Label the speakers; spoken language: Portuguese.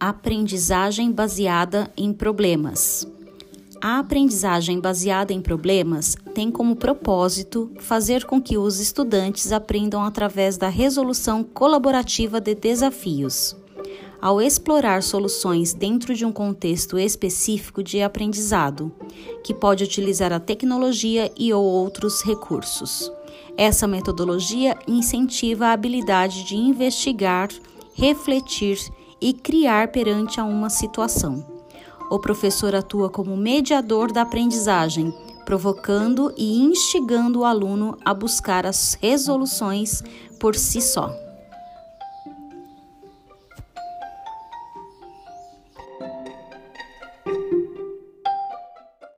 Speaker 1: Aprendizagem baseada em problemas. A aprendizagem baseada em problemas tem como propósito fazer com que os estudantes aprendam através da resolução colaborativa de desafios. Ao explorar soluções dentro de um contexto específico de aprendizado, que pode utilizar a tecnologia e ou outros recursos. Essa metodologia incentiva a habilidade de investigar, refletir e criar perante a uma situação. O professor atua como mediador da aprendizagem, provocando e instigando o aluno a buscar as resoluções por si só.